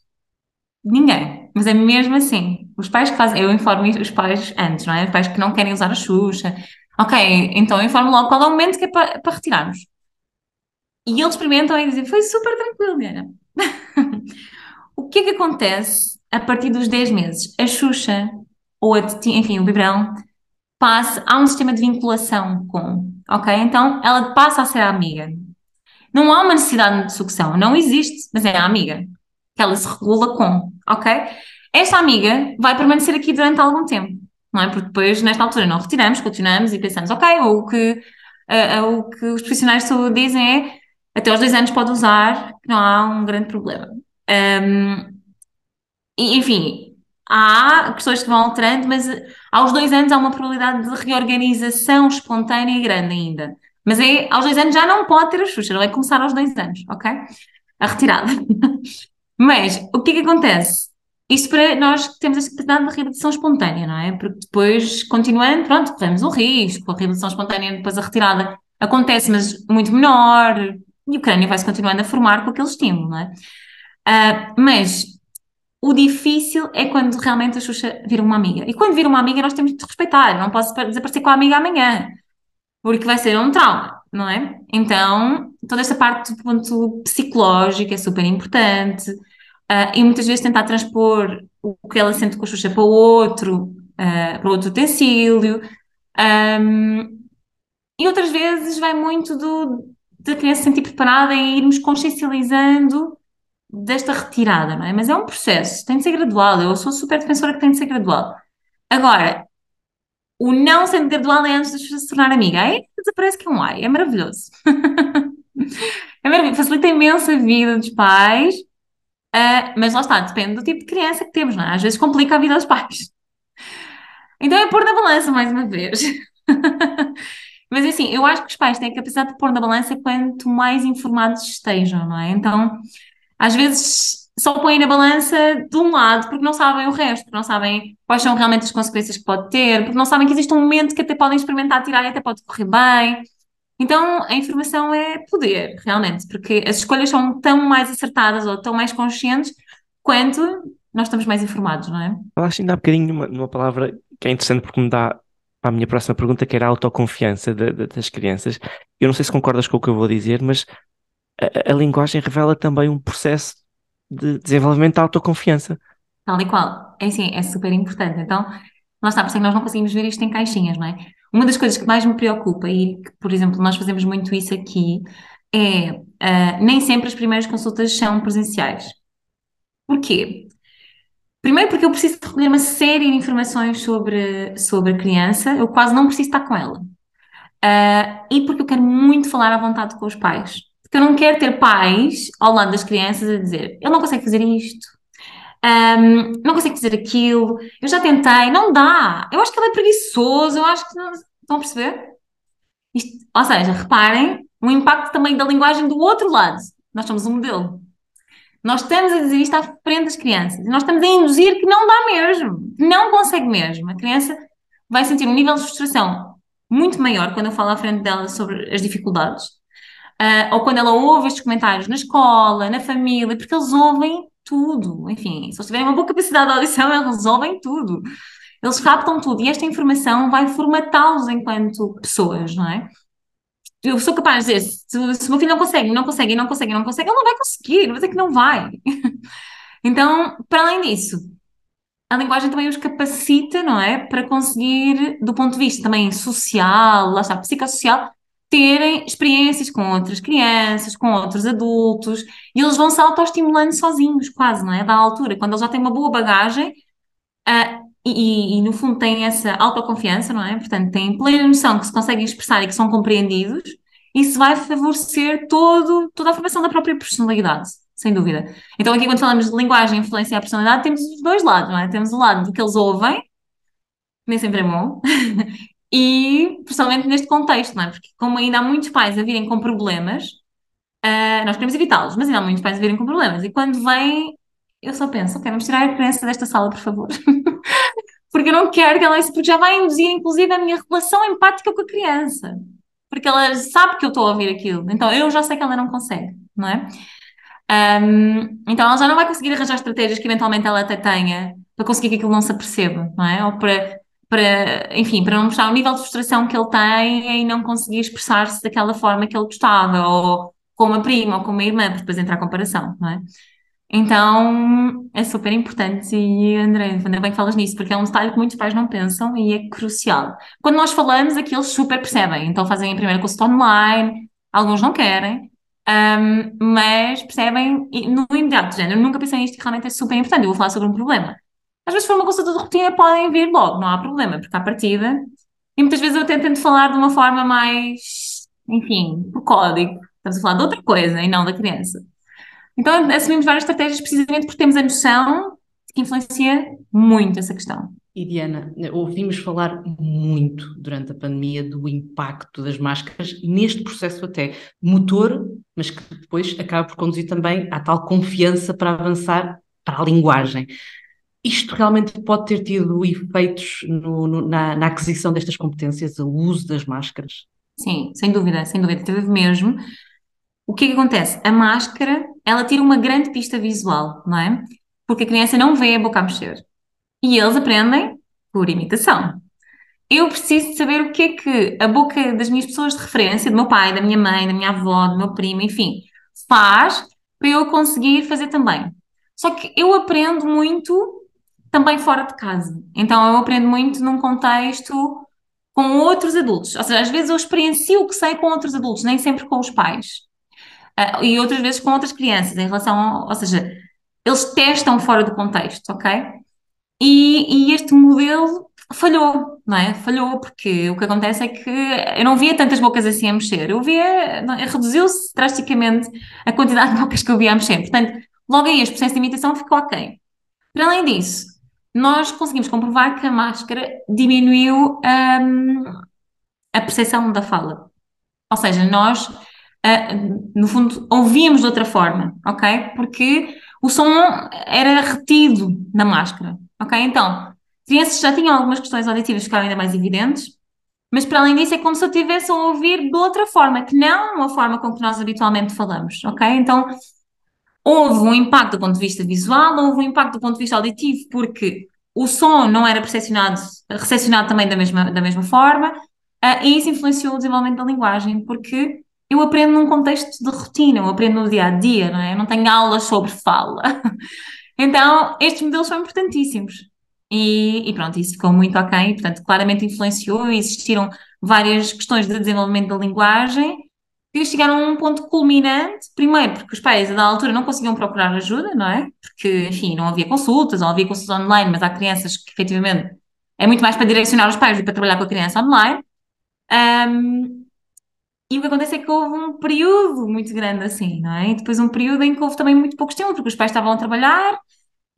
Ninguém. Mas é mesmo assim. Os pais que fazem, eu informo os pais antes, não é? Os pais que não querem usar a Xuxa. Ok, então eu informo logo qual é o momento que é para, para retirarmos. E eles experimentam e dizem, foi super tranquilo, Diana. o que é que acontece a partir dos 10 meses? A Xuxa, ou a, enfim, o biberão, passa, há um sistema de vinculação com, ok? Então ela passa a ser a amiga. Não há uma necessidade de sucção, não existe, mas é a amiga que ela se regula com, ok? Esta amiga vai permanecer aqui durante algum tempo, não é? Porque depois, nesta altura, não retiramos, continuamos e pensamos, ok, ou o que, uh, o que os profissionais de saúde dizem é até aos dois anos pode usar, não há um grande problema. Um, e, enfim, há questões que vão alterando, mas aos dois anos há uma probabilidade de reorganização espontânea grande ainda. Mas é, aos dois anos já não pode ter a Xuxa, não é começar aos dois anos, ok? A retirada. Mas o que é que acontece? Isto para nós que temos esta capacidade de reabilitação espontânea, não é? Porque depois, continuando, pronto, corremos o risco, a reabilitação espontânea, depois a retirada acontece, mas muito menor, e o crânio vai-se continuando a formar com aquele estímulo, não é? Uh, mas o difícil é quando realmente a Xuxa vira uma amiga. E quando vira uma amiga, nós temos de respeitar. Não posso desaparecer com a amiga amanhã, porque vai ser um trauma, não é? Então, toda esta parte do ponto psicológico é super importante. Uh, e muitas vezes tentar transpor o que ela sente com a Xuxa para outro, uh, para outro utensílio. Um, e outras vezes vai muito do, da criança se sentir preparada em irmos consciencializando desta retirada, não é? Mas é um processo, tem de ser gradual. Eu sou super defensora que tem de ser gradual. Agora, o não sendo gradual é antes de se tornar amiga. Aí desaparece que é um ai, é maravilhoso. é maravilhoso, facilita imenso a vida dos pais Uh, mas lá está, depende do tipo de criança que temos, não é? Às vezes complica a vida dos pais. Então é pôr na balança mais uma vez. mas assim, eu acho que os pais têm a capacidade de pôr na balança quanto mais informados estejam, não é? Então, às vezes só põem na balança de um lado porque não sabem o resto, porque não sabem quais são realmente as consequências que pode ter, porque não sabem que existe um momento que até podem experimentar tirar e até pode correr bem. Então, a informação é poder, realmente, porque as escolhas são tão mais acertadas ou tão mais conscientes quanto nós estamos mais informados, não é? Falaste ainda há bocadinho numa, numa palavra que é interessante porque me dá para a minha próxima pergunta, que era a autoconfiança de, de, das crianças. Eu não sei se concordas com o que eu vou dizer, mas a, a linguagem revela também um processo de desenvolvimento da autoconfiança. Tal e qual. É assim, é super importante. Então, nós sabemos que nós não conseguimos ver isto em caixinhas, não é? Uma das coisas que mais me preocupa, e que, por exemplo, nós fazemos muito isso aqui, é uh, nem sempre as primeiras consultas são presenciais. Porquê? Primeiro porque eu preciso recolher uma série de informações sobre, sobre a criança, eu quase não preciso estar com ela. Uh, e porque eu quero muito falar à vontade com os pais. Porque eu não quero ter pais ao lado das crianças a dizer ele não consegue fazer isto, um, não consegue fazer aquilo, eu já tentei, não dá. Eu acho que ele é preguiçoso, eu acho que não. Estão a perceber? Isto, ou seja, reparem o impacto também da linguagem do outro lado. Nós somos um modelo. Nós estamos a dizer isto à frente das crianças. Nós estamos a induzir que não dá mesmo, não consegue mesmo. A criança vai sentir um nível de frustração muito maior quando eu falo à frente dela sobre as dificuldades, uh, ou quando ela ouve estes comentários na escola, na família, porque eles ouvem tudo. Enfim, se eles tiverem uma boa capacidade de audição, eles resolvem tudo. Eles captam tudo e esta informação vai formatá-los enquanto pessoas, não é? Eu sou capaz de dizer, se, o meu filho não consegue, não consegue, não consegue, não consegue, ele não vai conseguir, vou dizer que não vai. então, para além disso, a linguagem também os capacita, não é? Para conseguir, do ponto de vista também social, lá está, psicossocial, terem experiências com outras crianças, com outros adultos, e eles vão se autoestimulando sozinhos, quase, não é? Da altura, quando eles já têm uma boa bagagem, uh, e, e, no fundo têm essa autoconfiança, não é? Portanto, têm plena noção que se conseguem expressar e que são compreendidos, isso vai favorecer todo, toda a formação da própria personalidade sem dúvida. Então, aqui, quando falamos de linguagem influenciar a personalidade, temos os dois lados, não é? Temos o lado do que eles ouvem, nem sempre é bom, e principalmente neste contexto, não é? Porque, como ainda há muitos pais a virem com problemas, uh, nós queremos evitá-los, mas ainda há muitos pais a virem com problemas, e quando vêm, eu só penso, ok, vamos tirar a criança desta sala, por favor. porque eu não quero que ela, porque já vai induzir, inclusive, a minha relação empática com a criança. Porque ela sabe que eu estou a ouvir aquilo, então eu já sei que ela não consegue, não é? Um, então ela já não vai conseguir arranjar estratégias que eventualmente ela até tenha para conseguir que aquilo não se aperceba, não é? Ou para, para enfim, para não mostrar o nível de frustração que ele tem em não conseguir expressar-se daquela forma que ele gostava, ou com uma prima, ou com uma irmã, para depois entrar a comparação, não é? Então é super importante e André, ainda bem que falas nisso, porque é um detalhe que muitos pais não pensam e é crucial. Quando nós falamos, aqui eles super percebem, então fazem a primeira consulta online, alguns não querem, um, mas percebem no imediato, género, nunca pensei nisto e realmente é super importante. Eu vou falar sobre um problema. Às vezes, se for uma consulta de rotina, podem vir logo, não há problema, porque à partida. E muitas vezes eu até tento falar de uma forma mais, enfim, por código. Estamos a falar de outra coisa e não da criança. Então, assumimos várias estratégias precisamente porque temos a noção de que influencia muito essa questão. E Diana, ouvimos falar muito durante a pandemia do impacto das máscaras neste processo até motor, mas que depois acaba por conduzir também à tal confiança para avançar para a linguagem. Isto realmente pode ter tido efeitos no, no, na, na, aquisição destas competências, o uso das máscaras? Sim, sem dúvida, sem dúvida, teve mesmo. O que é que acontece? A máscara, ela tira uma grande pista visual, não é? Porque a criança não vê a boca a mexer. E eles aprendem por imitação. Eu preciso saber o que é que a boca das minhas pessoas de referência, do meu pai, da minha mãe, da minha avó, do meu primo, enfim, faz para eu conseguir fazer também. Só que eu aprendo muito também fora de casa. Então eu aprendo muito num contexto com outros adultos. Ou seja, às vezes eu experiencio o que sei com outros adultos, nem sempre com os pais. Uh, e outras vezes com outras crianças, em relação, ao, ou seja, eles testam fora do contexto, ok? E, e, este modelo falhou, não é? Falhou, porque o que acontece é que eu não via tantas bocas assim a mexer, eu via, reduziu-se drasticamente a quantidade de bocas que eu via a mexer. Portanto, logo aí este processo de imitação ficou ok. Para além disso, nós conseguimos comprovar que a máscara diminuiu um, a percepção da fala. Ou seja, nós, uh, no fundo, ouvíamos de outra forma, ok? Porque o som era retido na máscara. Ok? Então, crianças já tinham algumas questões auditivas que ficaram ainda mais evidentes, mas para além disso é como se eu estivesse a ouvir de outra forma, que não a forma com que nós habitualmente falamos, ok? Então, houve um impacto do ponto de vista visual, houve um impacto do ponto de vista auditivo, porque o som não era percepcionado, recepcionado também da mesma, da mesma forma, uh, e isso influenciou o desenvolvimento da linguagem, porque eu aprendo num contexto de rotina, eu aprendo no dia a dia, não é? Eu não tenho aulas sobre fala. Então, estes modelos são importantíssimos. E, e, pronto, isso ficou muito ok, portanto, claramente influenciou, existiram várias questões de desenvolvimento da linguagem, que chegaram a um ponto culminante, primeiro porque os pais, da altura, não conseguiam procurar ajuda, não é? Porque, enfim, não havia consultas, não havia consultas online, mas há crianças que, efetivamente, é muito mais para direcionar os pais do que para trabalhar com a criança online. Um, e o que acontece é que houve um período muito grande assim, não é? E depois um período em que houve também muito pouco tempo, porque os pais estavam a trabalhar,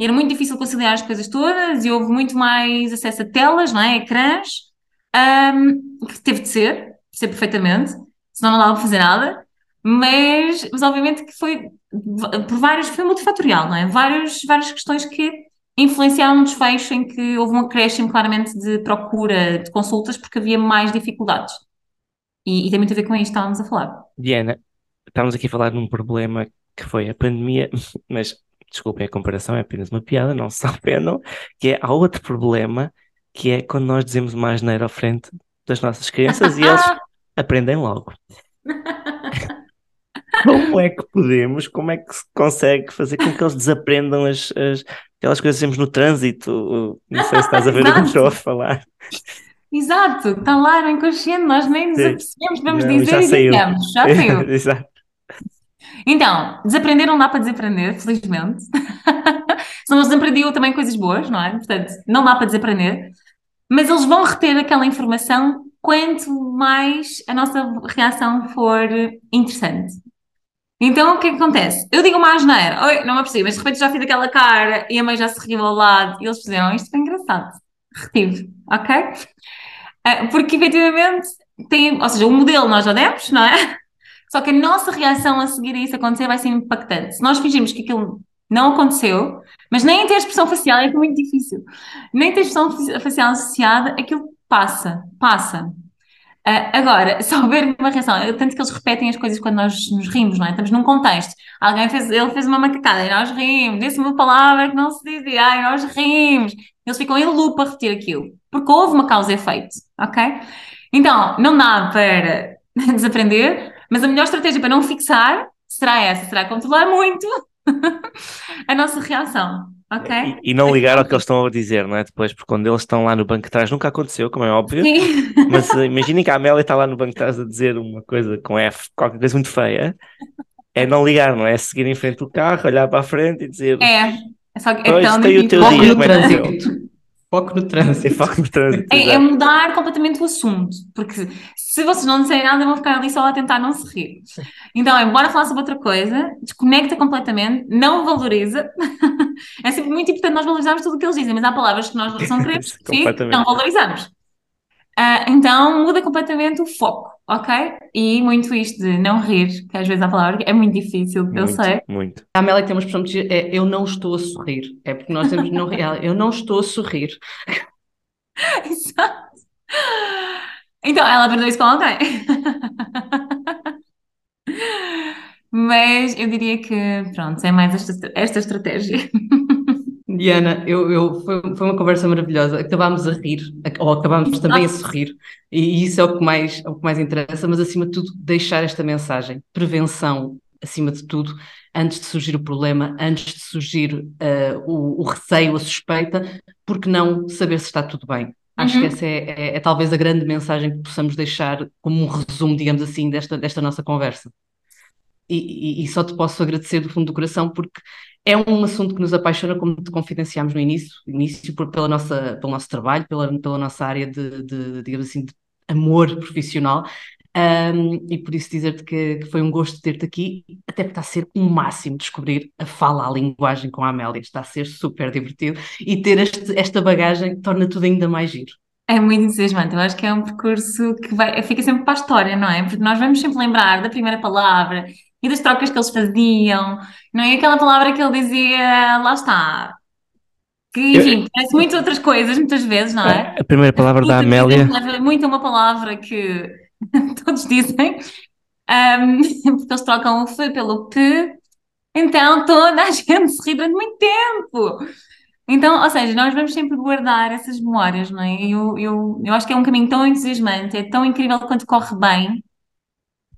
era muito difícil conciliar as coisas todas, e houve muito mais acesso a telas, não é? Ecrãs, um, que teve de ser, ser perfeitamente, senão não dava para fazer nada, mas, mas obviamente que foi por vários, foi multifatorial, não é? Vários, várias questões que influenciaram um desfecho em que houve um acréscimo claramente de procura de consultas porque havia mais dificuldades. E, e tem muito a ver com isto que estávamos a falar. Diana, estamos aqui a falar de um problema que foi a pandemia, mas desculpem a comparação, é apenas uma piada, não se ofendam, que é, há outro problema, que é quando nós dizemos mais asneira à frente das nossas crianças e eles aprendem logo. Como é que podemos, como é que se consegue fazer com que eles desaprendam as, as aquelas coisas que temos no trânsito? Não sei se estás a ver o que estou a falar. Exato, está lá no inconsciente, nós nem nos apercebemos, vamos não, dizer e dizemos, já saiu. Exato. Então, desaprender não dá para desaprender, felizmente. Senão eles desaprendiam também coisas boas, não é? Portanto, não dá para desaprender. Mas eles vão reter aquela informação quanto mais a nossa reação for interessante. Então, o que é que acontece? Eu digo uma asneira, oi, não me apercebi, mas de repente já fiz aquela cara e a mãe já se riu ao lado e eles fizeram isto foi engraçado. Retivo, ok? Ah, porque efetivamente tem, ou seja, o modelo nós já demos, não é? Só que a nossa reação a seguir a isso acontecer vai ser impactante. Se nós fingirmos que aquilo não aconteceu, mas nem ter expressão facial é muito difícil, nem ter expressão facial associada, aquilo passa, passa. Uh, agora, se houver uma reação, tanto que eles repetem as coisas quando nós nos rimos, não é? Estamos num contexto. Alguém fez, ele fez uma macacada e nós rimos, disse uma palavra que não se dizia, ai, nós rimos. Eles ficam em loop a repetir aquilo, porque houve uma causa e efeito, ok? Então, não dá para desaprender, mas a melhor estratégia para não fixar será essa, será controlar muito a nossa reação. Okay. E, e, não ligar ao que eles estão a dizer, não é? Depois, porque quando eles estão lá no banco de trás, nunca aconteceu, como é óbvio. Sim. Mas uh, imaginem que a Amélia está lá no banco de trás a dizer uma coisa com F, qualquer coisa muito feia. É não ligar, não é? é seguir em frente do carro, olhar para a frente e dizer. É, é só que é tão o teu dia, no trânsito. Foco no trânsito. Foco no trânsito. É, é, mudar completamente o assunto, porque se vocês não disserem nada, vão ficar ali só a tentar não se rir. Então, é bora falar sobre outra coisa, desconecta completamente, não valoriza. é sempre muito importante nós valorizarmos tudo o que eles dizem, mas há palavras que nós não queremos que não valorizamos. Uh, então muda completamente o foco, ok? E muito isto de não rir, que às vezes a palavra é muito difícil, muito, eu sei. Muito. A Amélia tem uma expressão que é eu não estou a sorrir. É porque nós temos não eu não estou a sorrir. Exato. Então, ela aprendeu isso com alguém. Mas eu diria que, pronto, é mais esta, esta estratégia. Diana, eu, eu, foi, foi uma conversa maravilhosa. Acabámos a rir, ou acabámos também a sorrir, e isso é o que mais, é o que mais interessa, mas acima de tudo, deixar esta mensagem: prevenção, acima de tudo, antes de surgir o problema, antes de surgir uh, o, o, receio, a suspeita, porque não saber se está tudo bem. Acho uhum. que essa é, é, é, talvez a grande mensagem que possamos deixar como um resumo, digamos assim, desta, desta nossa conversa. E, e, e, só te posso agradecer do fundo do coração porque é um assunto que nos apaixona, como te confidenciámos no início, início por, pela nossa, pelo nosso trabalho, pela, pela nossa área de, de, digamos assim, de amor profissional. Um, e por isso dizer-te que, que, foi um gosto ter-te aqui, até porque está a ser um máximo descobrir a fala, a linguagem com a Amélia, está a ser super divertido e ter este, esta bagagem torna tudo ainda mais giro. É muito entusiasmante, eu acho que é um percurso que vai, fica sempre para a história, não é? Porque nós vamos sempre lembrar da primeira palavra e das trocas que eles faziam, não é? Aquela palavra que ele dizia, lá está. Que, enfim, parece muitas outras coisas, muitas vezes, não é? A primeira palavra da Amélia. Muito uma palavra que todos dizem, um, porque eles trocam o F pelo P, então toda a gente se ri durante muito tempo. Então, ou seja, nós vamos sempre guardar essas memórias, não é? Eu, eu, eu acho que é um caminho tão entusiasmante, é tão incrível quanto corre bem,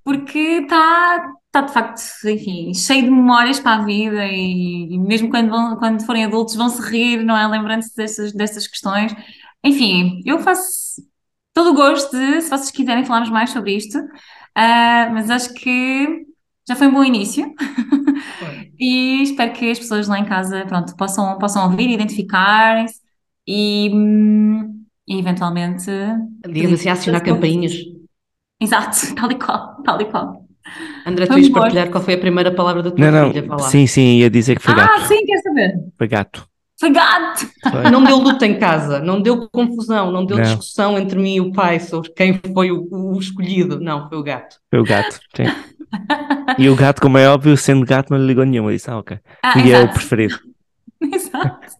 porque está está de facto, enfim, cheio de memórias para a vida e, e mesmo quando, vão, quando forem adultos vão se rir, não é? Lembrando-se dessas, dessas questões. Enfim, eu faço todo o gosto de, se vocês quiserem falarmos mais sobre isto, Uh, mas acho que já foi um bom início. e espero que as pessoas lá em casa, pronto, possam, possam ouvir, identificarem-se e, e eventualmente. Digamos assim, acionar campainhas. Exato, tal e qual, tal e qual. André, tu ias partilhar qual foi a primeira palavra da tua não, filha? Não, sim, sim, ia dizer que foi gato. Ah, sim, quer saber? Foi gato. Foi gato! Foi. Não deu luta em casa, não deu confusão, não deu não. discussão entre mim e o pai sobre quem foi o, o, escolhido. Não, foi o gato. Foi o gato, sim. e o gato, como é óbvio, sendo gato, não lhe ligou nenhuma. Disse, ah, ok. Ah, e é o preferido. exato.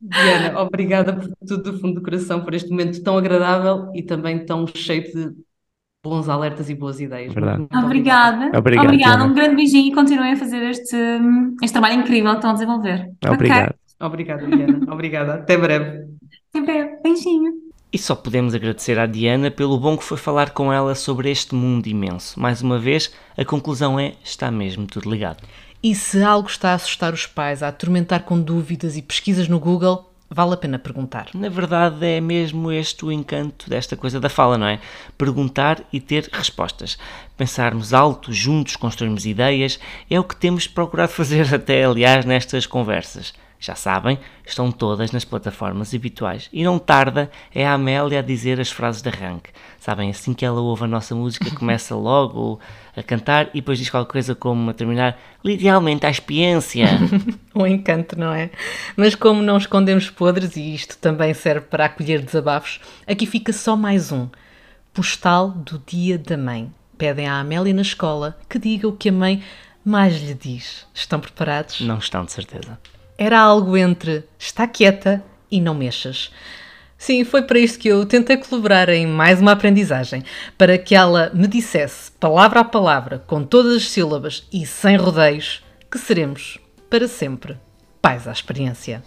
Diana, obrigada por tudo do fundo do coração, por este momento tão agradável e também tão cheio de bons alertas e boas ideias. Verdade. Muito, muito obrigada. Obrigado, obrigada. Um grande beijinho e continuem a fazer este, este trabalho incrível que estão a desenvolver. Obrigado. Okay? Obrigada, Diana. Obrigada. Até breve. Até breve. Beijinho. E só podemos agradecer à Diana pelo bom que foi falar com ela sobre este mundo imenso. Mais uma vez, a conclusão é: está mesmo tudo ligado. E se algo está a assustar os pais, a atormentar com dúvidas e pesquisas no Google, vale a pena perguntar. Na verdade, é mesmo este o encanto desta coisa da fala, não é? Perguntar e ter respostas. Pensarmos alto, juntos, construirmos ideias, é o que temos procurado fazer até, aliás, nestas conversas. Já sabem, estão todas nas plataformas habituais. E não tarda, é a Amélia a dizer as frases de arranque. Sabem, assim que ela ouve a nossa música, começa logo a cantar e depois diz qualquer coisa como a terminar, idealmente a experiência. um encanto, não é? Mas como não escondemos podres, e isto também serve para acolher desabafos, aqui fica só mais um. Postal do Dia da Mãe. Pedem à Amélia na escola que diga o que a mãe mais lhe diz. Estão preparados? Não estão, de certeza era algo entre está quieta e não mexas. Sim, foi para isto que eu tentei colaborar em mais uma aprendizagem, para que ela me dissesse, palavra a palavra, com todas as sílabas e sem rodeios, que seremos, para sempre, pais à experiência.